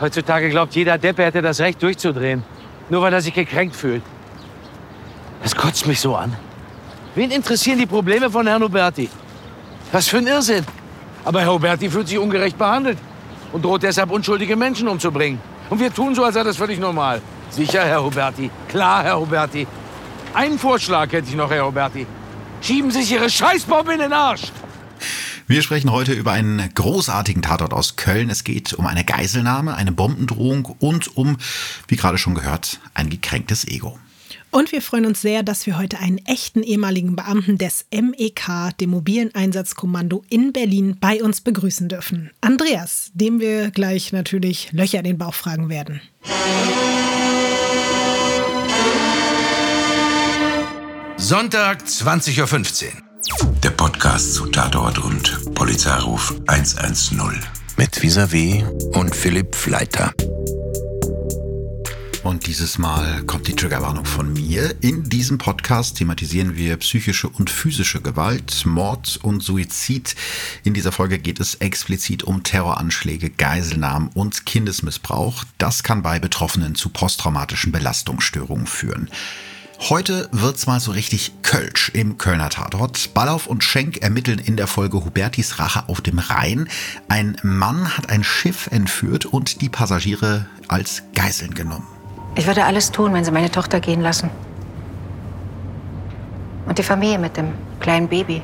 Heutzutage glaubt jeder Depp, er hätte das Recht durchzudrehen. Nur weil er sich gekränkt fühlt. Das kotzt mich so an. Wen interessieren die Probleme von Herrn Huberti? Was für ein Irrsinn. Aber Herr Huberti fühlt sich ungerecht behandelt und droht deshalb unschuldige Menschen umzubringen. Und wir tun so, als sei das völlig normal. Sicher, Herr Huberti. Klar, Herr Huberti. Einen Vorschlag hätte ich noch, Herr Huberti. Schieben Sie sich Ihre Scheißbombe in den Arsch! Wir sprechen heute über einen großartigen Tatort aus Köln. Es geht um eine Geiselnahme, eine Bombendrohung und um, wie gerade schon gehört, ein gekränktes Ego. Und wir freuen uns sehr, dass wir heute einen echten ehemaligen Beamten des MEK, dem mobilen Einsatzkommando in Berlin, bei uns begrüßen dürfen. Andreas, dem wir gleich natürlich Löcher in den Bauch fragen werden. Sonntag, 20.15 Uhr. Der Podcast zu Tatort und Polizeiruf 110 mit Visavi und Philipp Fleiter. Und dieses Mal kommt die Triggerwarnung von mir. In diesem Podcast thematisieren wir psychische und physische Gewalt, Mord und Suizid. In dieser Folge geht es explizit um Terroranschläge, Geiselnahmen und Kindesmissbrauch. Das kann bei Betroffenen zu posttraumatischen Belastungsstörungen führen. Heute wird's mal so richtig Kölsch im Kölner Tatort. Ballauf und Schenk ermitteln in der Folge Hubertis Rache auf dem Rhein. Ein Mann hat ein Schiff entführt und die Passagiere als Geiseln genommen. Ich würde alles tun, wenn Sie meine Tochter gehen lassen. Und die Familie mit dem kleinen Baby.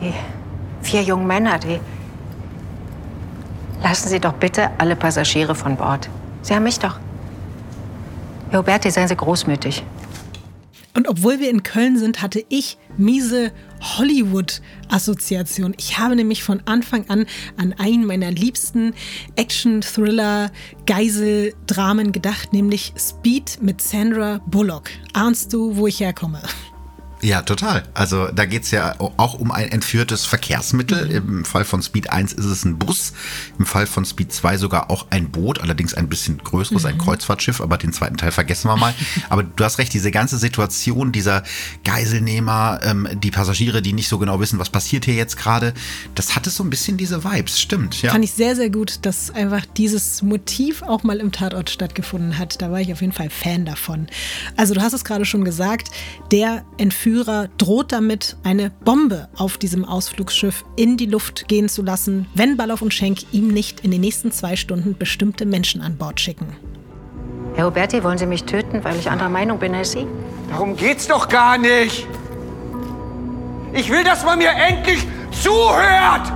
Die vier jungen Männer, die. Lassen Sie doch bitte alle Passagiere von Bord. Sie haben mich doch. Herr Huberti, seien Sie großmütig. Und obwohl wir in Köln sind, hatte ich miese Hollywood-Assoziation. Ich habe nämlich von Anfang an an einen meiner liebsten Action-Thriller-Geiseldramen gedacht, nämlich Speed mit Sandra Bullock. Ahnst du, wo ich herkomme? Ja, total. Also da geht's ja auch um ein entführtes Verkehrsmittel. Mhm. Im Fall von Speed 1 ist es ein Bus, im Fall von Speed 2 sogar auch ein Boot, allerdings ein bisschen größeres, mhm. ein Kreuzfahrtschiff, aber den zweiten Teil vergessen wir mal. aber du hast recht, diese ganze Situation dieser Geiselnehmer, ähm, die Passagiere, die nicht so genau wissen, was passiert hier jetzt gerade, das hatte so ein bisschen diese Vibes, stimmt. Ja. Fand ich sehr, sehr gut, dass einfach dieses Motiv auch mal im Tatort stattgefunden hat. Da war ich auf jeden Fall Fan davon. Also du hast es gerade schon gesagt, der Entführer Entführer droht damit, eine Bombe auf diesem Ausflugsschiff in die Luft gehen zu lassen, wenn Balloff und Schenk ihm nicht in den nächsten zwei Stunden bestimmte Menschen an Bord schicken. Herr Huberti, wollen Sie mich töten, weil ich anderer Meinung bin als Sie? Darum geht's doch gar nicht. Ich will, dass man mir endlich zuhört.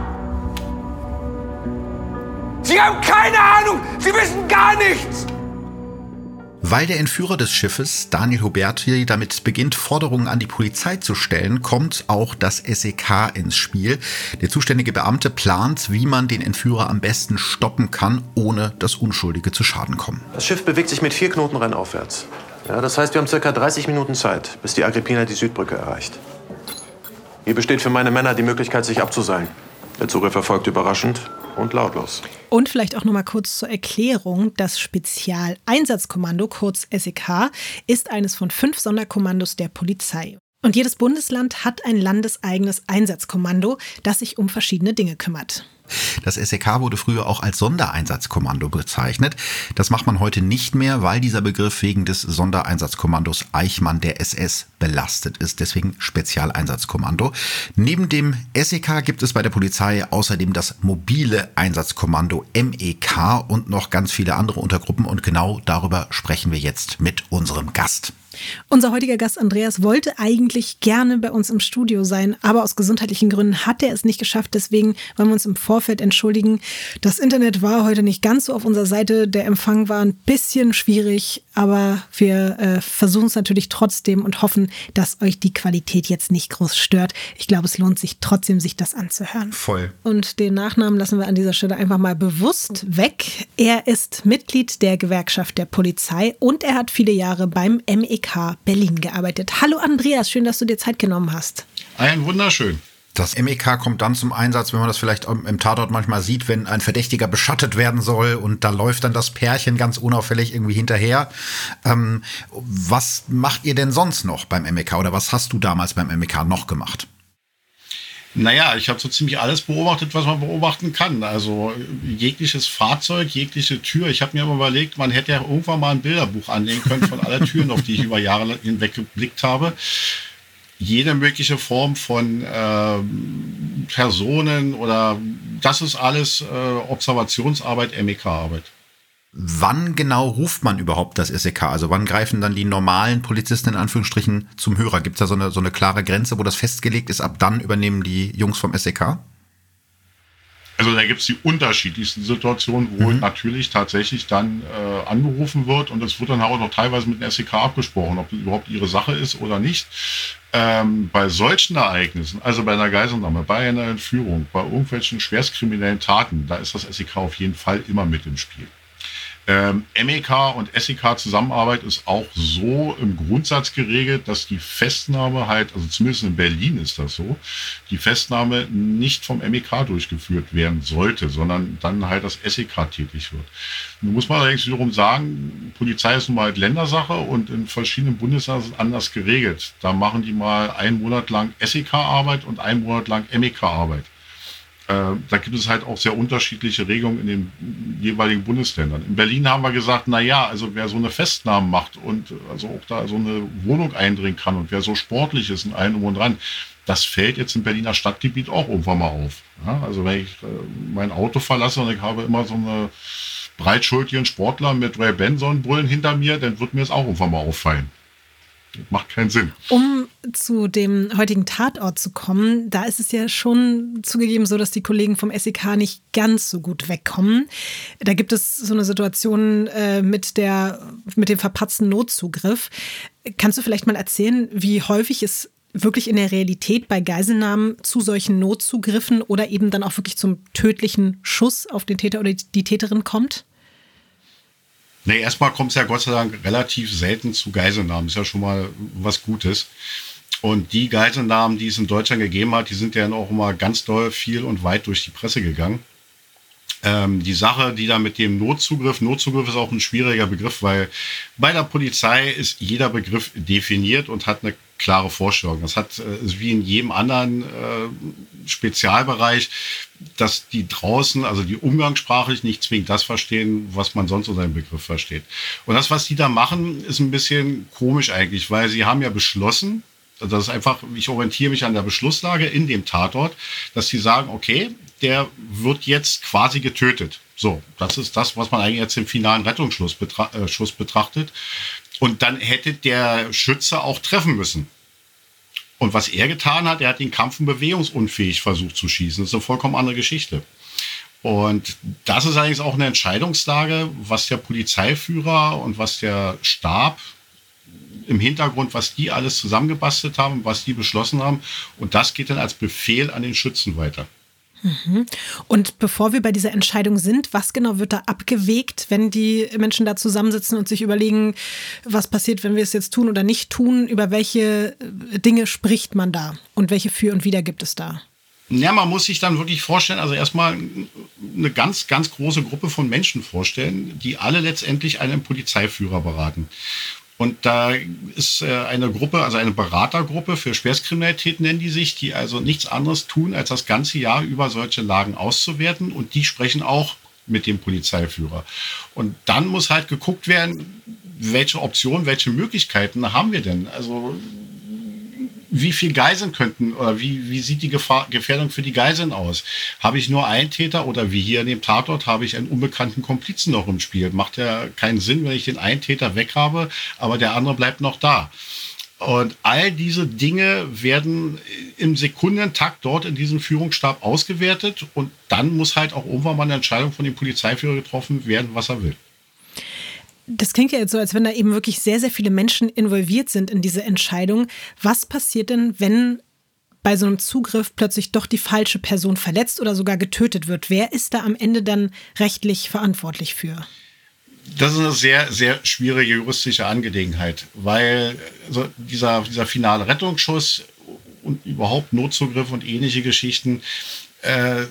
Sie haben keine Ahnung. Sie wissen gar nichts. Weil der Entführer des Schiffes, Daniel Huberti, damit beginnt, Forderungen an die Polizei zu stellen, kommt auch das SEK ins Spiel. Der zuständige Beamte plant, wie man den Entführer am besten stoppen kann, ohne dass Unschuldige zu Schaden kommen. Das Schiff bewegt sich mit vier Knoten rennaufwärts. Ja, das heißt, wir haben circa 30 Minuten Zeit, bis die Agrippina die Südbrücke erreicht. Hier besteht für meine Männer die Möglichkeit, sich abzuseilen. Der Zugriff erfolgt überraschend und lautlos. Und vielleicht auch noch mal kurz zur Erklärung: Das Spezialeinsatzkommando, kurz SEK, ist eines von fünf Sonderkommandos der Polizei. Und jedes Bundesland hat ein landeseigenes Einsatzkommando, das sich um verschiedene Dinge kümmert. Das SEK wurde früher auch als Sondereinsatzkommando bezeichnet. Das macht man heute nicht mehr, weil dieser Begriff wegen des Sondereinsatzkommandos Eichmann der SS belastet ist. Deswegen Spezialeinsatzkommando. Neben dem SEK gibt es bei der Polizei außerdem das mobile Einsatzkommando MEK und noch ganz viele andere Untergruppen. Und genau darüber sprechen wir jetzt mit unserem Gast. Unser heutiger Gast Andreas wollte eigentlich gerne bei uns im Studio sein, aber aus gesundheitlichen Gründen hat er es nicht geschafft. Deswegen wollen wir uns im Vorfeld entschuldigen. Das Internet war heute nicht ganz so auf unserer Seite. Der Empfang war ein bisschen schwierig, aber wir äh, versuchen es natürlich trotzdem und hoffen, dass euch die Qualität jetzt nicht groß stört. Ich glaube, es lohnt sich trotzdem, sich das anzuhören. Voll. Und den Nachnamen lassen wir an dieser Stelle einfach mal bewusst weg. Er ist Mitglied der Gewerkschaft der Polizei und er hat viele Jahre beim MEK MEK Berlin gearbeitet. Hallo Andreas, schön, dass du dir Zeit genommen hast. Ein wunderschön. Das MEK kommt dann zum Einsatz, wenn man das vielleicht im Tatort manchmal sieht, wenn ein Verdächtiger beschattet werden soll und da läuft dann das Pärchen ganz unauffällig irgendwie hinterher. Ähm, was macht ihr denn sonst noch beim MEK oder was hast du damals beim MEK noch gemacht? Naja, ich habe so ziemlich alles beobachtet, was man beobachten kann. Also jegliches Fahrzeug, jegliche Tür. Ich habe mir immer überlegt, man hätte ja irgendwann mal ein Bilderbuch anlegen können von aller Türen, auf die ich über Jahre hinweg geblickt habe. Jede mögliche Form von äh, Personen oder das ist alles äh, Observationsarbeit, MEK-Arbeit. Wann genau ruft man überhaupt das SEK? Also wann greifen dann die normalen Polizisten in Anführungsstrichen zum Hörer? Gibt es da so eine, so eine klare Grenze, wo das festgelegt ist? Ab dann übernehmen die Jungs vom SEK? Also da gibt es die unterschiedlichsten Situationen, wo mhm. natürlich tatsächlich dann äh, angerufen wird und es wird dann auch noch teilweise mit dem SEK abgesprochen, ob das überhaupt ihre Sache ist oder nicht. Ähm, bei solchen Ereignissen, also bei einer Geiselnahme, bei einer Entführung, bei irgendwelchen schwerstkriminellen Taten, da ist das SEK auf jeden Fall immer mit im Spiel. Ähm, MEK und SEK Zusammenarbeit ist auch so im Grundsatz geregelt, dass die Festnahme halt, also zumindest in Berlin ist das so, die Festnahme nicht vom MEK durchgeführt werden sollte, sondern dann halt das SEK tätig wird. Nun muss man allerdings wiederum sagen, Polizei ist nun mal halt Ländersache und in verschiedenen Bundesländern ist es anders geregelt. Da machen die mal einen Monat lang SEK-Arbeit und einen Monat lang MEK-Arbeit. Äh, da gibt es halt auch sehr unterschiedliche Regelungen in den jeweiligen Bundesländern. In Berlin haben wir gesagt, na ja, also wer so eine Festnahme macht und also auch da so eine Wohnung eindringen kann und wer so sportlich ist und allen um und dran, das fällt jetzt im Berliner Stadtgebiet auch irgendwann mal auf. Ja, also wenn ich äh, mein Auto verlasse und ich habe immer so eine breitschultigen Sportler mit Ray Benson Bullen hinter mir, dann wird mir es auch irgendwann mal auffallen macht keinen Sinn. Um zu dem heutigen Tatort zu kommen, da ist es ja schon zugegeben so, dass die Kollegen vom SEK nicht ganz so gut wegkommen. Da gibt es so eine Situation äh, mit, der, mit dem verpatzten Notzugriff. Kannst du vielleicht mal erzählen, wie häufig es wirklich in der Realität bei Geiselnahmen zu solchen Notzugriffen oder eben dann auch wirklich zum tödlichen Schuss auf den Täter oder die Täterin kommt? Nee, erstmal kommt es ja Gott sei Dank relativ selten zu Geiselnahmen. Ist ja schon mal was Gutes. Und die Geiselnahmen, die es in Deutschland gegeben hat, die sind ja auch immer ganz doll viel und weit durch die Presse gegangen. Ähm, die Sache, die da mit dem Notzugriff, Notzugriff ist auch ein schwieriger Begriff, weil bei der Polizei ist jeder Begriff definiert und hat eine klare Vorstellung. Das hat äh, wie in jedem anderen äh, Spezialbereich, dass die draußen, also die umgangssprachlich nicht zwingend das verstehen, was man sonst unter dem Begriff versteht. Und das, was die da machen, ist ein bisschen komisch eigentlich, weil sie haben ja beschlossen, also das ist einfach, ich orientiere mich an der Beschlusslage in dem Tatort, dass sie sagen, okay, der wird jetzt quasi getötet. So, das ist das, was man eigentlich jetzt im finalen Rettungsschuss betra äh, betrachtet. Und dann hätte der Schütze auch treffen müssen. Und was er getan hat, er hat den Kampf bewegungsunfähig versucht zu schießen. Das ist eine vollkommen andere Geschichte. Und das ist eigentlich auch eine Entscheidungslage, was der Polizeiführer und was der Stab im Hintergrund, was die alles zusammengebastelt haben, was die beschlossen haben. Und das geht dann als Befehl an den Schützen weiter. Mhm. Und bevor wir bei dieser Entscheidung sind, was genau wird da abgewegt, wenn die Menschen da zusammensitzen und sich überlegen, was passiert, wenn wir es jetzt tun oder nicht tun? Über welche äh, Dinge spricht man da und welche Für und Wider gibt es da? Ja, man muss sich dann wirklich vorstellen, also erstmal eine ganz, ganz große Gruppe von Menschen vorstellen, die alle letztendlich einen Polizeiführer beraten. Und da ist äh, eine Gruppe, also eine Beratergruppe für Schwerstkriminalität nennen die sich, die also nichts anderes tun, als das ganze Jahr über solche Lagen auszuwerten. Und die sprechen auch mit dem Polizeiführer. Und dann muss halt geguckt werden, welche Optionen, welche Möglichkeiten haben wir denn? Also wie viel Geiseln könnten oder wie, wie sieht die Gefahr, Gefährdung für die Geiseln aus? Habe ich nur einen Täter oder wie hier in dem Tatort habe ich einen unbekannten Komplizen noch im Spiel? Macht ja keinen Sinn, wenn ich den einen Täter weg habe, aber der andere bleibt noch da. Und all diese Dinge werden im Sekundentakt dort in diesem Führungsstab ausgewertet und dann muss halt auch irgendwann mal eine Entscheidung von dem Polizeiführer getroffen werden, was er will. Das klingt ja jetzt so, als wenn da eben wirklich sehr, sehr viele Menschen involviert sind in diese Entscheidung. Was passiert denn, wenn bei so einem Zugriff plötzlich doch die falsche Person verletzt oder sogar getötet wird? Wer ist da am Ende dann rechtlich verantwortlich für? Das ist eine sehr, sehr schwierige juristische Angelegenheit, weil also dieser, dieser finale Rettungsschuss und überhaupt Notzugriff und ähnliche Geschichten äh,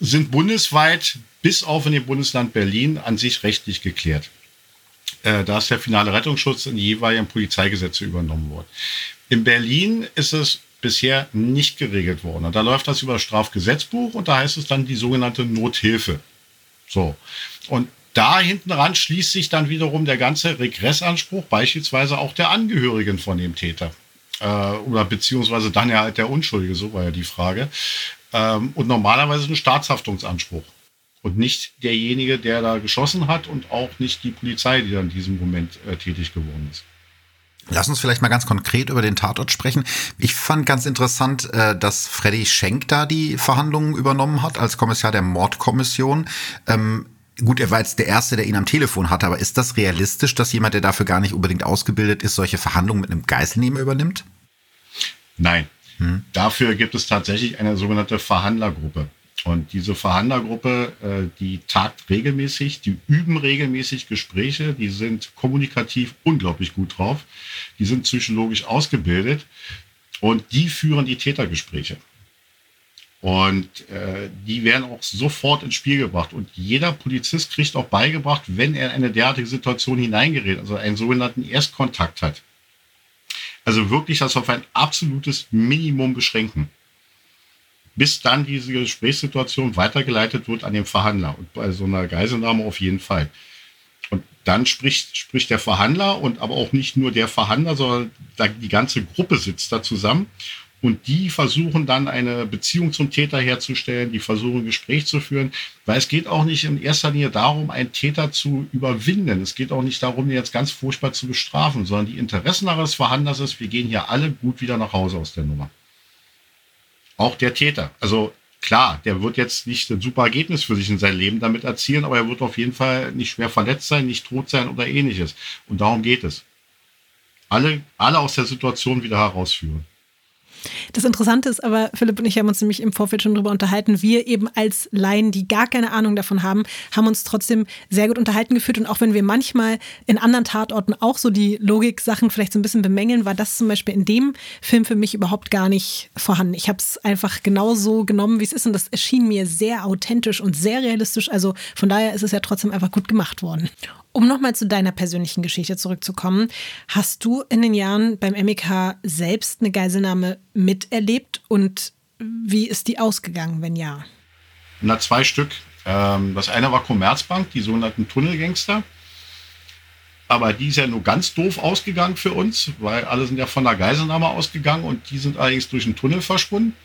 sind bundesweit bis auf in dem Bundesland Berlin an sich rechtlich geklärt. Äh, da ist der finale Rettungsschutz in jeweiligen Polizeigesetze übernommen worden. In Berlin ist es bisher nicht geregelt worden. Und da läuft das über das Strafgesetzbuch und da heißt es dann die sogenannte Nothilfe. So. Und da hinten ran schließt sich dann wiederum der ganze Regressanspruch, beispielsweise auch der Angehörigen von dem Täter. Äh, oder beziehungsweise dann ja halt der Unschuldige, so war ja die Frage. Ähm, und normalerweise ein Staatshaftungsanspruch. Und nicht derjenige, der da geschossen hat und auch nicht die Polizei, die dann in diesem Moment äh, tätig geworden ist. Lass uns vielleicht mal ganz konkret über den Tatort sprechen. Ich fand ganz interessant, äh, dass Freddy Schenk da die Verhandlungen übernommen hat als Kommissar der Mordkommission. Ähm, gut, er war jetzt der Erste, der ihn am Telefon hatte, aber ist das realistisch, dass jemand, der dafür gar nicht unbedingt ausgebildet ist, solche Verhandlungen mit einem Geiselnehmer übernimmt? Nein. Hm. Dafür gibt es tatsächlich eine sogenannte Verhandlergruppe. Und diese Verhandlergruppe, äh, die tagt regelmäßig, die üben regelmäßig Gespräche, die sind kommunikativ unglaublich gut drauf, die sind psychologisch ausgebildet und die führen die Tätergespräche. Und äh, die werden auch sofort ins Spiel gebracht. Und jeder Polizist kriegt auch beigebracht, wenn er in eine derartige Situation hineingerät, also einen sogenannten Erstkontakt hat. Also wirklich das auf ein absolutes Minimum beschränken bis dann diese Gesprächssituation weitergeleitet wird an den Verhandler. Und bei so einer Geiselnahme auf jeden Fall. Und dann spricht, spricht der Verhandler und aber auch nicht nur der Verhandler, sondern die ganze Gruppe sitzt da zusammen. Und die versuchen dann eine Beziehung zum Täter herzustellen, die versuchen Gespräch zu führen, weil es geht auch nicht in erster Linie darum, einen Täter zu überwinden. Es geht auch nicht darum, ihn jetzt ganz furchtbar zu bestrafen, sondern die Interessen des Verhandlers ist, wir gehen hier alle gut wieder nach Hause aus der Nummer auch der Täter. Also klar, der wird jetzt nicht ein super Ergebnis für sich in sein Leben damit erzielen, aber er wird auf jeden Fall nicht schwer verletzt sein, nicht tot sein oder ähnliches. Und darum geht es. Alle, alle aus der Situation wieder herausführen. Das Interessante ist aber, Philipp und ich haben uns nämlich im Vorfeld schon darüber unterhalten, wir eben als Laien, die gar keine Ahnung davon haben, haben uns trotzdem sehr gut unterhalten gefühlt. Und auch wenn wir manchmal in anderen Tatorten auch so die Logik-Sachen vielleicht so ein bisschen bemängeln, war das zum Beispiel in dem Film für mich überhaupt gar nicht vorhanden. Ich habe es einfach genauso genommen, wie es ist. Und das erschien mir sehr authentisch und sehr realistisch. Also von daher ist es ja trotzdem einfach gut gemacht worden. Um nochmal zu deiner persönlichen Geschichte zurückzukommen, hast du in den Jahren beim MEK selbst eine Geiselnahme miterlebt und wie ist die ausgegangen, wenn ja? Na, zwei Stück. Ähm, das eine war Commerzbank, die sogenannten Tunnelgangster. Aber die ist ja nur ganz doof ausgegangen für uns, weil alle sind ja von der Geiselnahme ausgegangen und die sind allerdings durch den Tunnel verschwunden.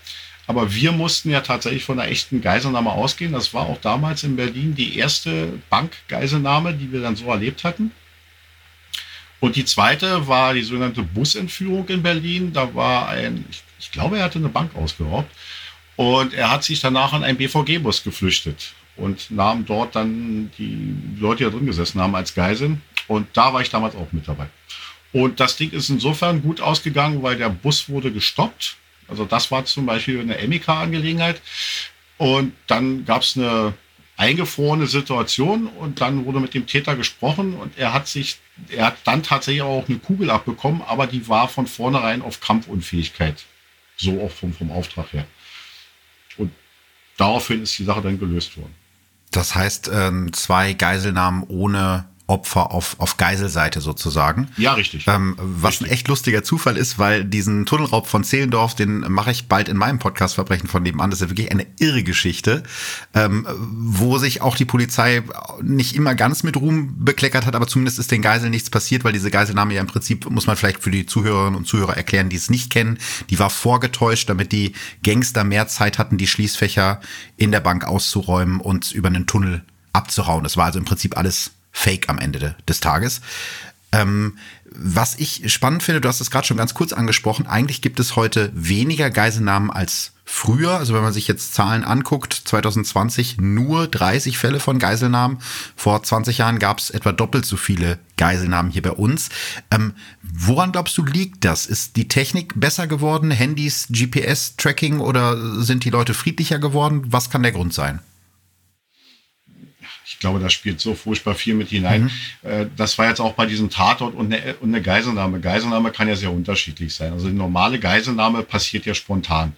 Aber wir mussten ja tatsächlich von einer echten Geiselnahme ausgehen. Das war auch damals in Berlin die erste Bankgeiselnahme, die wir dann so erlebt hatten. Und die zweite war die sogenannte Busentführung in Berlin. Da war ein, ich, ich glaube, er hatte eine Bank ausgeraubt. Und er hat sich danach an einen BVG-Bus geflüchtet und nahm dort dann die Leute, die da drin gesessen haben, als Geiseln. Und da war ich damals auch mit dabei. Und das Ding ist insofern gut ausgegangen, weil der Bus wurde gestoppt also das war zum Beispiel eine Emika-Angelegenheit. Und dann gab es eine eingefrorene Situation und dann wurde mit dem Täter gesprochen und er hat sich, er hat dann tatsächlich auch eine Kugel abbekommen, aber die war von vornherein auf Kampfunfähigkeit. So auch vom, vom Auftrag her. Und daraufhin ist die Sache dann gelöst worden. Das heißt, ähm, zwei Geiselnahmen ohne Opfer auf, auf Geiselseite sozusagen. Ja, richtig. Ähm, was richtig. ein echt lustiger Zufall ist, weil diesen Tunnelraub von Zehlendorf, den mache ich bald in meinem Podcast Verbrechen von nebenan. Das ist ja wirklich eine irre Geschichte, ähm, wo sich auch die Polizei nicht immer ganz mit Ruhm bekleckert hat, aber zumindest ist den Geiseln nichts passiert, weil diese Geiselnahme ja im Prinzip, muss man vielleicht für die Zuhörerinnen und Zuhörer erklären, die es nicht kennen, die war vorgetäuscht, damit die Gangster mehr Zeit hatten, die Schließfächer in der Bank auszuräumen und über einen Tunnel abzuhauen. Das war also im Prinzip alles Fake am Ende des Tages. Ähm, was ich spannend finde, du hast es gerade schon ganz kurz angesprochen, eigentlich gibt es heute weniger Geiselnahmen als früher. Also wenn man sich jetzt Zahlen anguckt, 2020 nur 30 Fälle von Geiselnahmen. Vor 20 Jahren gab es etwa doppelt so viele Geiselnahmen hier bei uns. Ähm, woran glaubst du, liegt das? Ist die Technik besser geworden? Handys, GPS-Tracking oder sind die Leute friedlicher geworden? Was kann der Grund sein? Ich glaube, da spielt so furchtbar viel mit hinein. Mhm. Äh, das war jetzt auch bei diesem Tatort und eine, und eine Geiselnahme. Geiselnahme kann ja sehr unterschiedlich sein. Also die normale Geiselnahme passiert ja spontan.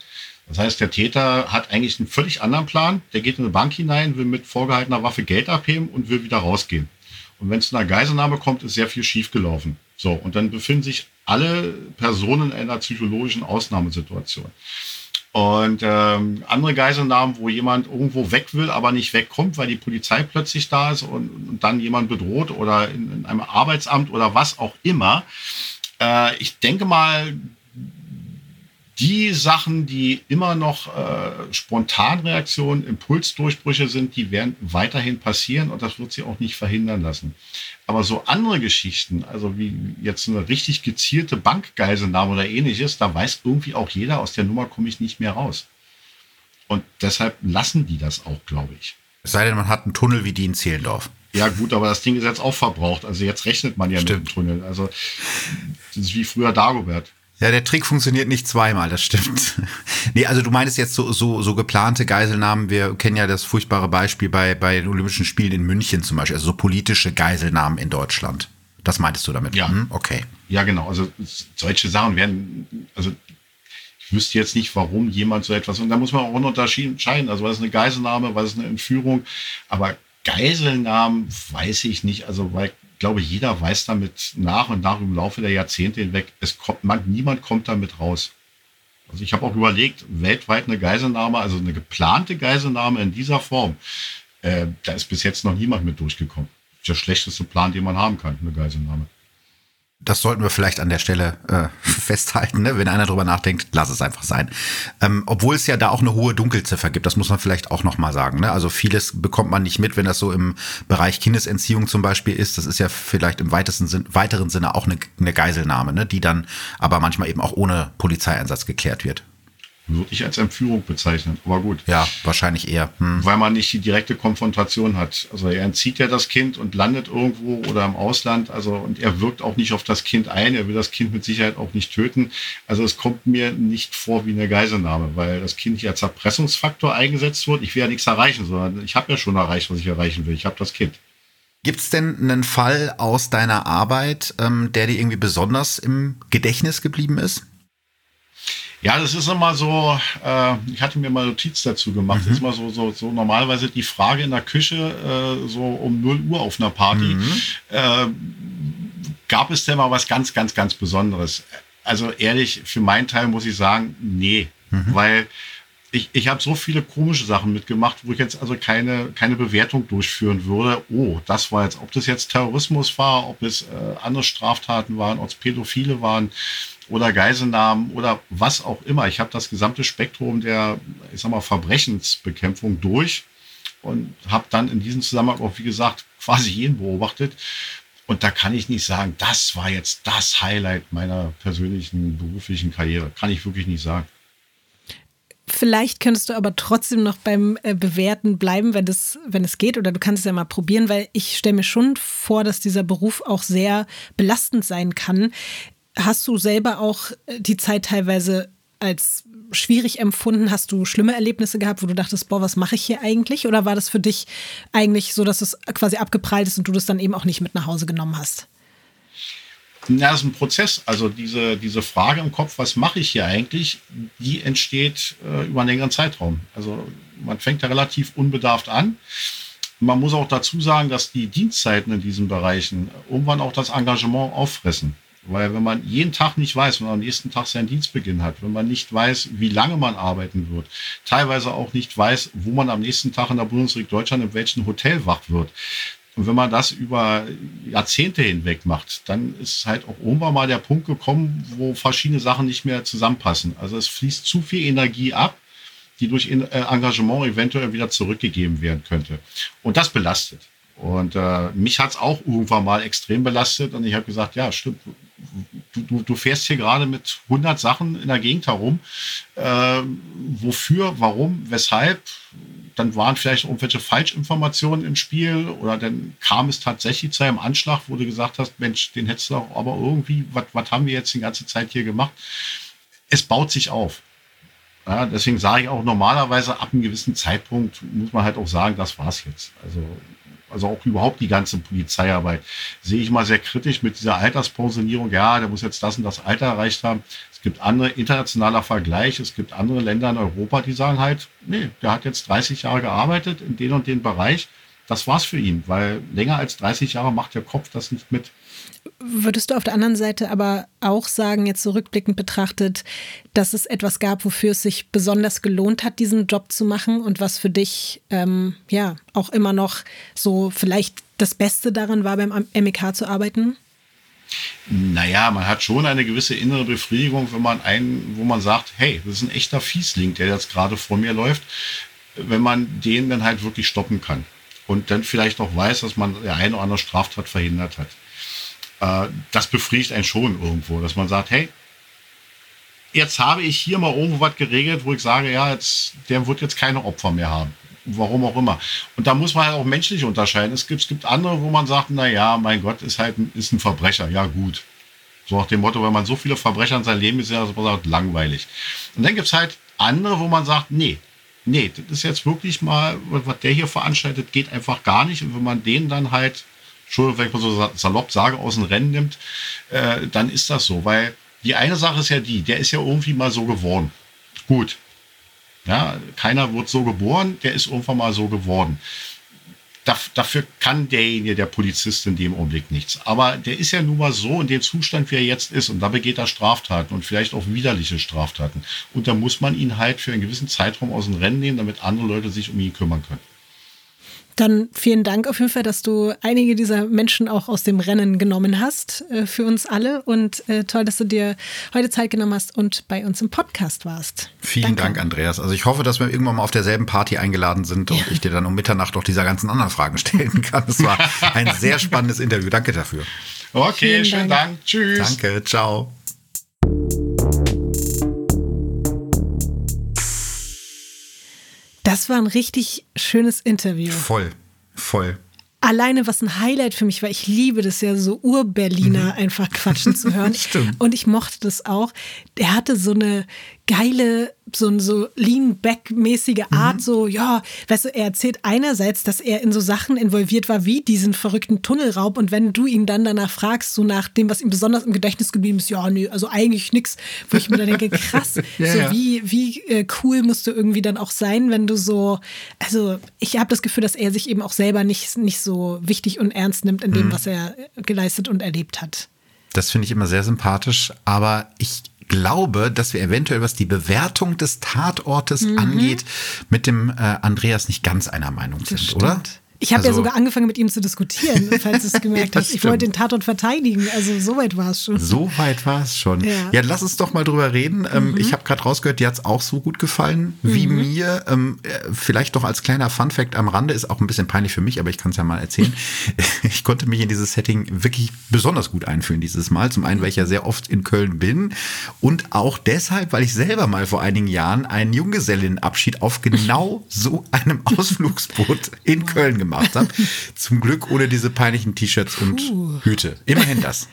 Das heißt, der Täter hat eigentlich einen völlig anderen Plan. Der geht in eine Bank hinein, will mit vorgehaltener Waffe Geld abheben und will wieder rausgehen. Und wenn es zu einer Geiselnahme kommt, ist sehr viel schiefgelaufen. So, und dann befinden sich alle Personen in einer psychologischen Ausnahmesituation. Und ähm, andere Geiselnahmen, wo jemand irgendwo weg will, aber nicht wegkommt, weil die Polizei plötzlich da ist und, und dann jemand bedroht oder in, in, einem Arbeitsamt oder was auch immer. Äh, ich denke mal, die Sachen, die immer noch äh, Spontanreaktionen, Impulsdurchbrüche sind, die werden weiterhin passieren und das wird sie auch nicht verhindern lassen. Aber so andere Geschichten, also wie jetzt eine richtig gezielte Bankgeiselnahme oder ähnliches, da weiß irgendwie auch jeder, aus der Nummer komme ich nicht mehr raus. Und deshalb lassen die das auch, glaube ich. Es sei denn, man hat einen Tunnel wie die in Zehlendorf. Ja gut, aber das Ding ist jetzt auch verbraucht. Also jetzt rechnet man ja Stimmt. mit dem Tunnel. Also das ist wie früher Dagobert. Ja, der Trick funktioniert nicht zweimal, das stimmt. nee, also du meinst jetzt so, so, so geplante Geiselnahmen. Wir kennen ja das furchtbare Beispiel bei, bei den Olympischen Spielen in München zum Beispiel, also so politische Geiselnahmen in Deutschland. Das meintest du damit? Ja. Hm, okay. Ja, genau. Also solche Sachen werden, also ich wüsste jetzt nicht, warum jemand so etwas, und da muss man auch unterscheiden. Also was ist eine Geiselnahme, was ist eine Entführung, aber Geiselnahmen weiß ich nicht. Also weil glaube, jeder weiß damit nach und nach im Laufe der Jahrzehnte hinweg, es kommt, man, niemand kommt damit raus. Also ich habe auch überlegt, weltweit eine Geiselnahme, also eine geplante Geiselnahme in dieser Form, äh, da ist bis jetzt noch niemand mit durchgekommen. Das ist der schlechteste Plan, den man haben kann, eine Geiselnahme das sollten wir vielleicht an der Stelle äh, festhalten. Ne? Wenn einer drüber nachdenkt, lass es einfach sein. Ähm, obwohl es ja da auch eine hohe Dunkelziffer gibt, das muss man vielleicht auch nochmal sagen. Ne? Also vieles bekommt man nicht mit, wenn das so im Bereich Kindesentziehung zum Beispiel ist. Das ist ja vielleicht im weitesten Sinn, weiteren Sinne auch eine, eine Geiselnahme, ne? die dann aber manchmal eben auch ohne Polizeieinsatz geklärt wird würde ich als Entführung bezeichnen. Aber gut. Ja, wahrscheinlich eher. Hm. Weil man nicht die direkte Konfrontation hat. Also er entzieht ja das Kind und landet irgendwo oder im Ausland. Also und er wirkt auch nicht auf das Kind ein. Er will das Kind mit Sicherheit auch nicht töten. Also es kommt mir nicht vor wie eine Geiselnahme, weil das Kind hier als Erpressungsfaktor eingesetzt wird. Ich will ja nichts erreichen, sondern ich habe ja schon erreicht, was ich erreichen will. Ich habe das Kind. Gibt es denn einen Fall aus deiner Arbeit, ähm, der dir irgendwie besonders im Gedächtnis geblieben ist? Ja, das ist immer so, äh, ich hatte mir mal Notiz dazu gemacht. Mhm. Das ist mal so, so, so normalerweise die Frage in der Küche, äh, so um 0 Uhr auf einer Party. Mhm. Äh, gab es denn mal was ganz, ganz, ganz Besonderes? Also ehrlich, für meinen Teil muss ich sagen, nee. Mhm. Weil ich, ich habe so viele komische Sachen mitgemacht, wo ich jetzt also keine, keine Bewertung durchführen würde. Oh, das war jetzt, ob das jetzt Terrorismus war, ob es äh, andere Straftaten waren, ob es Pädophile waren oder Geiselnahmen oder was auch immer. Ich habe das gesamte Spektrum der, ich sag mal, Verbrechensbekämpfung durch und habe dann in diesem Zusammenhang auch, wie gesagt, quasi jeden beobachtet. Und da kann ich nicht sagen, das war jetzt das Highlight meiner persönlichen beruflichen Karriere. Kann ich wirklich nicht sagen. Vielleicht könntest du aber trotzdem noch beim äh, Bewerten bleiben, wenn, das, wenn es geht. Oder du kannst es ja mal probieren, weil ich stelle mir schon vor, dass dieser Beruf auch sehr belastend sein kann. Hast du selber auch äh, die Zeit teilweise als schwierig empfunden? Hast du schlimme Erlebnisse gehabt, wo du dachtest, boah, was mache ich hier eigentlich? Oder war das für dich eigentlich so, dass es quasi abgeprallt ist und du das dann eben auch nicht mit nach Hause genommen hast? Ja, das ist ein Prozess. Also diese, diese Frage im Kopf, was mache ich hier eigentlich, die entsteht äh, über einen längeren Zeitraum. Also man fängt da relativ unbedarft an. Man muss auch dazu sagen, dass die Dienstzeiten in diesen Bereichen irgendwann auch das Engagement auffressen. Weil wenn man jeden Tag nicht weiß, wenn man am nächsten Tag seinen Dienstbeginn hat, wenn man nicht weiß, wie lange man arbeiten wird, teilweise auch nicht weiß, wo man am nächsten Tag in der Bundesrepublik Deutschland in welchem Hotel wach wird. Und wenn man das über Jahrzehnte hinweg macht, dann ist halt auch irgendwann mal der Punkt gekommen, wo verschiedene Sachen nicht mehr zusammenpassen. Also es fließt zu viel Energie ab, die durch äh, Engagement eventuell wieder zurückgegeben werden könnte. Und das belastet. Und äh, mich hat es auch irgendwann mal extrem belastet und ich habe gesagt, ja, stimmt, du, du, du fährst hier gerade mit 100 Sachen in der Gegend herum. Äh, wofür, warum, weshalb? Dann waren vielleicht irgendwelche Falschinformationen im Spiel oder dann kam es tatsächlich zu einem Anschlag, wo du gesagt hast, Mensch, den hättest du auch aber irgendwie, was haben wir jetzt die ganze Zeit hier gemacht? Es baut sich auf. Ja, deswegen sage ich auch normalerweise ab einem gewissen Zeitpunkt muss man halt auch sagen, das war's jetzt. Also also auch überhaupt die ganze Polizeiarbeit, sehe ich mal sehr kritisch mit dieser Alterspensionierung. Ja, der muss jetzt das und das Alter erreicht haben. Es gibt andere internationaler Vergleich. Es gibt andere Länder in Europa, die sagen halt, nee, der hat jetzt 30 Jahre gearbeitet in den und den Bereich. das war's für ihn, weil länger als 30 Jahre macht der Kopf das nicht mit. Würdest du auf der anderen Seite aber auch sagen, jetzt so betrachtet, dass es etwas gab, wofür es sich besonders gelohnt hat, diesen Job zu machen und was für dich ähm, ja auch immer noch so vielleicht das Beste daran war, beim MEK zu arbeiten? Naja, man hat schon eine gewisse innere Befriedigung, wenn man einen, wo man sagt, hey, das ist ein echter Fiesling, der jetzt gerade vor mir läuft, wenn man den dann halt wirklich stoppen kann. Und dann vielleicht auch weiß, dass man der eine oder andere Straftat verhindert hat äh, das befriedigt einen schon irgendwo, dass man sagt, hey, jetzt habe ich hier mal irgendwo was geregelt, wo ich sage, ja, jetzt, der wird jetzt keine Opfer mehr haben. Warum auch immer. Und da muss man halt auch menschlich unterscheiden. Es gibt, es gibt andere, wo man sagt, na ja, mein Gott, ist halt ein, ist ein Verbrecher. Ja, gut. So nach dem Motto, wenn man so viele Verbrecher in seinem Leben ist, ja, dass man sagt, langweilig. Und dann gibt es halt andere, wo man sagt, nee, nee, das ist jetzt wirklich mal, was der hier veranstaltet, geht einfach gar nicht. Und wenn man den dann halt Entschuldigung, wenn ich mal so salopp sage, aus dem Rennen nimmt, äh, dann ist das so. Weil die eine Sache ist ja die, der ist ja irgendwie mal so geworden. Gut. Ja, keiner wird so geboren, der ist irgendwann mal so geworden. dafür kann derjenige, der Polizist in dem Augenblick nichts. Aber der ist ja nun mal so in dem Zustand, wie er jetzt ist. Und da begeht er Straftaten und vielleicht auch widerliche Straftaten. Und da muss man ihn halt für einen gewissen Zeitraum aus dem Rennen nehmen, damit andere Leute sich um ihn kümmern können. Dann vielen Dank auf jeden Fall, dass du einige dieser Menschen auch aus dem Rennen genommen hast äh, für uns alle. Und äh, toll, dass du dir heute Zeit genommen hast und bei uns im Podcast warst. Vielen Danke. Dank, Andreas. Also ich hoffe, dass wir irgendwann mal auf derselben Party eingeladen sind und ja. ich dir dann um Mitternacht auch dieser ganzen anderen Fragen stellen kann. Es war ein sehr spannendes Interview. Danke dafür. Okay, Vielen schönen Dank. Dank. Tschüss. Danke, ciao. Das war ein richtig schönes Interview. Voll, voll. Alleine was ein Highlight für mich war, ich liebe das ja so Ur-Berliner mhm. einfach quatschen zu hören. Stimmt. Und ich mochte das auch. Der hatte so eine geile so, so Lean-Back-mäßige Art, mhm. so, ja, weißt du, er erzählt einerseits, dass er in so Sachen involviert war, wie diesen verrückten Tunnelraub und wenn du ihn dann danach fragst, so nach dem, was ihm besonders im Gedächtnis geblieben ist, ja, nee, also eigentlich nix, wo ich mir dann denke, krass, ja, so ja. wie, wie äh, cool musst du irgendwie dann auch sein, wenn du so, also ich habe das Gefühl, dass er sich eben auch selber nicht, nicht so wichtig und ernst nimmt in dem, mhm. was er geleistet und erlebt hat. Das finde ich immer sehr sympathisch, aber ich glaube, dass wir eventuell, was die Bewertung des Tatortes mhm. angeht, mit dem äh, Andreas nicht ganz einer Meinung sind, oder? Ich habe also, ja sogar angefangen, mit ihm zu diskutieren, falls du es gemerkt hast. Ich wollte den Tatort verteidigen. Also so weit war es schon. So weit war es schon. Ja. ja. lass uns doch mal drüber reden. Ähm, mhm. Ich habe gerade rausgehört, dir hat es auch so gut gefallen wie mhm. mir. Ähm, äh, vielleicht doch als kleiner Fun-Fact am Rande, ist auch ein bisschen peinlich für mich, aber ich kann es ja mal erzählen. ich konnte mich in dieses Setting wirklich besonders gut einfühlen dieses Mal. Zum einen, weil ich ja sehr oft in Köln bin und auch deshalb, weil ich selber mal vor einigen Jahren einen Junggesellinnenabschied auf genau so einem Ausflugsboot in Köln gemacht gemacht habe. Zum Glück ohne diese peinlichen T-Shirts und Puh. Hüte. Immerhin das.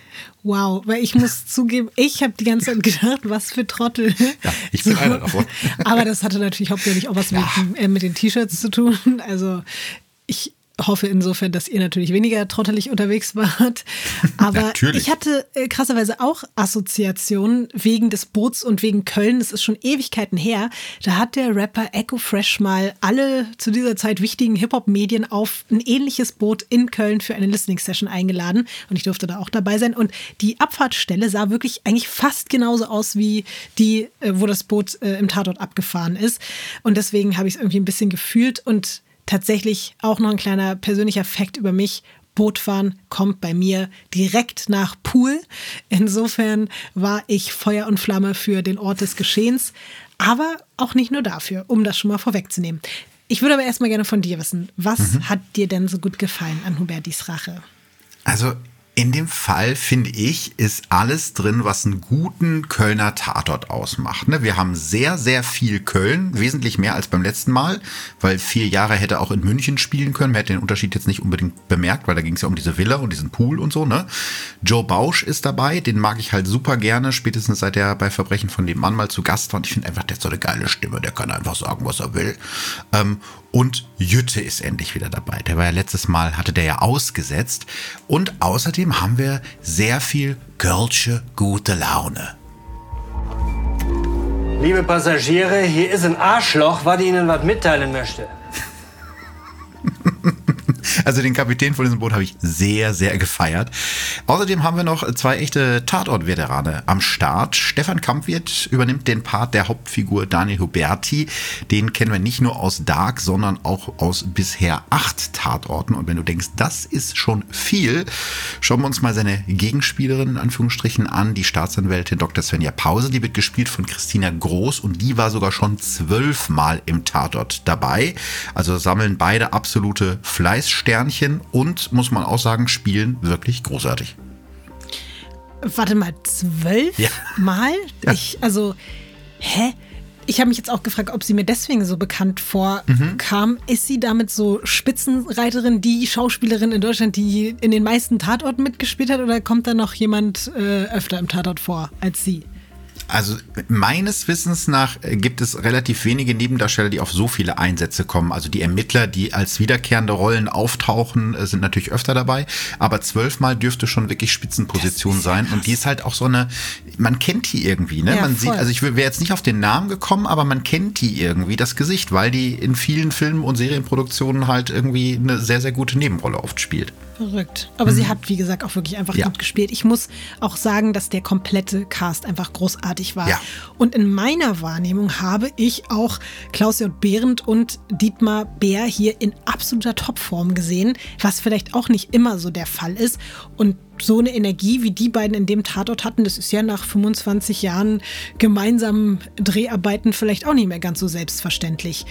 Wow, weil ich muss zugeben, ich habe die ganze Zeit gedacht, was für Trottel. Ja, ich bin so. einer davon. Aber das hatte natürlich hauptsächlich auch was ja. mit, äh, mit den T-Shirts zu tun. Also ich hoffe insofern, dass ihr natürlich weniger trottelig unterwegs wart. Aber natürlich. ich hatte äh, krasserweise auch Assoziationen wegen des Boots und wegen Köln. Das ist schon Ewigkeiten her. Da hat der Rapper Echo Fresh mal alle zu dieser Zeit wichtigen Hip-Hop-Medien auf ein ähnliches Boot in Köln für eine Listening-Session eingeladen. Und ich durfte da auch dabei sein. Und die Abfahrtsstelle sah wirklich eigentlich fast genauso aus wie die, äh, wo das Boot äh, im Tatort abgefahren ist. Und deswegen habe ich es irgendwie ein bisschen gefühlt und tatsächlich auch noch ein kleiner persönlicher Fakt über mich. Bootfahren kommt bei mir direkt nach Pool. Insofern war ich Feuer und Flamme für den Ort des Geschehens, aber auch nicht nur dafür, um das schon mal vorwegzunehmen. Ich würde aber erstmal gerne von dir wissen, was mhm. hat dir denn so gut gefallen an Hubertis Rache? Also in dem Fall, finde ich, ist alles drin, was einen guten Kölner Tatort ausmacht. Ne? Wir haben sehr, sehr viel Köln, wesentlich mehr als beim letzten Mal, weil vier Jahre hätte auch in München spielen können. Man hätte den Unterschied jetzt nicht unbedingt bemerkt, weil da ging es ja um diese Villa und diesen Pool und so. Ne? Joe Bausch ist dabei, den mag ich halt super gerne, spätestens seit er bei Verbrechen von dem Mann mal zu Gast war. Und ich finde einfach, der hat so eine geile Stimme, der kann einfach sagen, was er will. Und Jütte ist endlich wieder dabei. Der war ja letztes Mal, hatte der ja ausgesetzt. Und außerdem haben wir sehr viel Kölsche gute Laune. Liebe Passagiere, hier ist ein Arschloch, was Ihnen was mitteilen möchte. Also den Kapitän von diesem Boot habe ich sehr, sehr gefeiert. Außerdem haben wir noch zwei echte Tatort-Veterane am Start. Stefan Kampwirt übernimmt den Part der Hauptfigur Daniel Huberti. Den kennen wir nicht nur aus Dark, sondern auch aus bisher acht Tatorten. Und wenn du denkst, das ist schon viel, schauen wir uns mal seine Gegenspielerin in Anführungsstrichen an, die Staatsanwältin Dr. Svenja Pause. Die wird gespielt von Christina Groß und die war sogar schon zwölfmal im Tatort dabei. Also sammeln beide absolute Fleißsternchen und, muss man auch sagen, spielen wirklich großartig. Warte mal, zwölf Ja. Mal? Ja. Ich, also, hä? Ich habe mich jetzt auch gefragt, ob sie mir deswegen so bekannt vorkam. Mhm. Ist sie damit so Spitzenreiterin, die Schauspielerin in Deutschland, die in den meisten Tatorten mitgespielt hat? Oder kommt da noch jemand äh, öfter im Tatort vor als sie? Also meines Wissens nach äh, gibt es relativ wenige Nebendarsteller, die auf so viele Einsätze kommen. Also die Ermittler, die als wiederkehrende Rollen auftauchen, äh, sind natürlich öfter dabei. Aber zwölfmal dürfte schon wirklich Spitzenposition sein. Und die ist halt auch so eine, man kennt die irgendwie, ne? Ja, man sieht, voll. also ich wäre jetzt nicht auf den Namen gekommen, aber man kennt die irgendwie, das Gesicht, weil die in vielen Filmen und Serienproduktionen halt irgendwie eine sehr, sehr gute Nebenrolle oft spielt. Verrückt. Aber sie hat, wie gesagt, auch wirklich einfach Mhm. Ja. gut gespielt. Ich muss auch sagen, dass der komplette Cast einfach großartig war. Ja. Und in meiner Wahrnehmung habe ich auch Klaus J. Behrendt und Dietmar Bär hier in absoluter Topform gesehen, was vielleicht auch nicht immer so der Fall ist. Und so eine Energie, wie die beiden in dem Tatort hatten, das ist ja nach 25 Jahren gemeinsamen Dreharbeiten vielleicht auch nicht mehr ganz so selbstverständlich.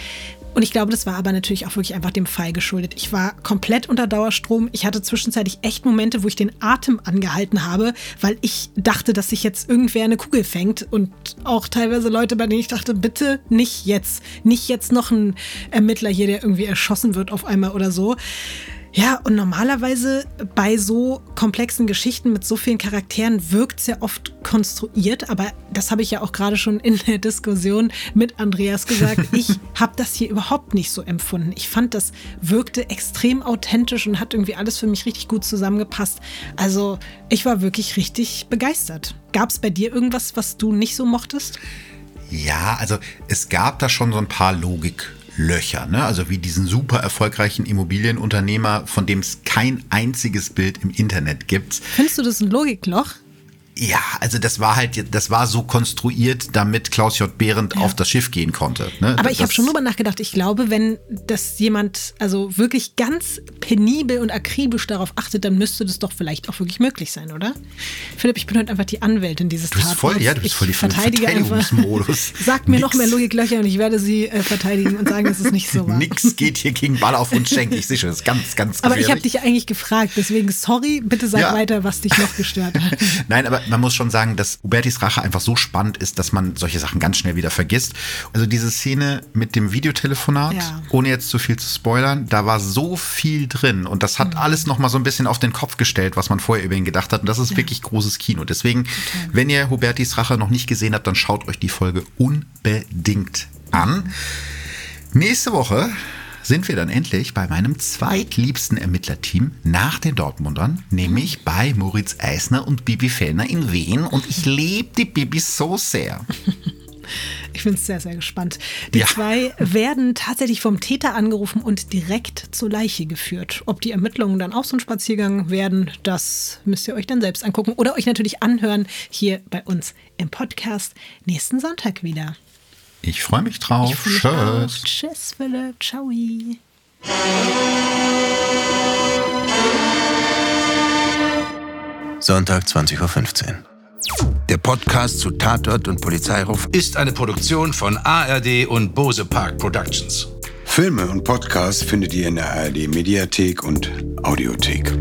Und ich glaube, das war aber natürlich auch wirklich einfach dem Fall geschuldet. Ich war komplett unter Dauerstrom. Ich hatte zwischenzeitlich echt Momente, wo ich den Atem angehalten habe, weil ich dachte, dass sich jetzt irgendwer eine Kugel fängt. Und auch teilweise Leute, bei denen ich dachte, bitte nicht jetzt. Nicht jetzt noch ein Ermittler hier, der irgendwie erschossen wird auf einmal oder so. Ja, und normalerweise bei so komplexen Geschichten mit so vielen Charakteren wirkt es ja oft konstruiert, aber das habe ich ja auch gerade schon in der Diskussion mit Andreas gesagt. Ich habe das hier überhaupt nicht so empfunden. Ich fand, das wirkte extrem authentisch und hat irgendwie alles für mich richtig gut zusammengepasst. Also ich war wirklich richtig begeistert. Gab es bei dir irgendwas, was du nicht so mochtest? Ja, also es gab da schon so ein paar Logiklöcher, ne? Also wie diesen super erfolgreichen Immobilienunternehmer, von dem es kein einziges Bild im Internet gibt. Findest du das ein Logikloch? Ja, also das war halt, das war so konstruiert, damit Klaus J. Behrendt auf das Schiff gehen konnte. Ne? Aber ich habe Das- schon drüber nachgedacht. Ich glaube, wenn das jemand also wirklich ganz penibel und akribisch darauf achtet, dann müsste das doch vielleicht auch wirklich möglich sein, oder? Philipp, ich bin heute einfach die Anwältin dieses Du bist voll, ja, du bist ich voll die verteidige einfach. Verteidigungsmodus. Sag mir noch Nix. mehr Logiklöcher und ich werde sie äh, verteidigen und sagen, dass es nicht so war. Nix geht hier gegen Ball auf und Schenk. Ich sehe schon, das ist ganz, ganz Aber ich habe gefährlich. dich eigentlich gefragt, deswegen sorry, bitte sag Ja. weiter, was dich noch gestört hat. Nein, aber man muss schon sagen, dass Hubertis Rache einfach so spannend ist, dass man solche Sachen ganz schnell wieder vergisst. Also diese Szene mit dem Videotelefonat, Ja. ohne jetzt zu viel zu spoilern, da war so viel drin und das hat alles noch mal so ein bisschen auf den Kopf gestellt, was man vorher über ihn gedacht hat und das ist wirklich großes Kino. Deswegen, wenn ihr Hubertis Rache noch nicht gesehen habt, dann schaut euch die Folge unbedingt an. Nächste Woche sind wir dann endlich bei meinem zweitliebsten Ermittlerteam nach den Dortmundern, nämlich bei Moritz Eisner und Bibi Fellner in Wien. Und ich liebe die Bibi so sehr. Ich bin sehr, sehr gespannt. Die Ja. zwei werden tatsächlich vom Täter angerufen und direkt zur Leiche geführt. Ob die Ermittlungen dann auch so ein Spaziergang werden, das müsst ihr euch dann selbst angucken oder euch natürlich anhören hier bei uns im Podcast nächsten Sonntag wieder. Ich freue mich drauf. Ich freu mich auch. Tschüss. Tschüss, Philipp. Ciao. Sonntag 20.15 Uhr. Der Podcast zu Tatort und Polizeiruf Ist eine Produktion von ARD und Bose Park Productions. Filme und Podcasts findet ihr in der ARD Mediathek und Audiothek.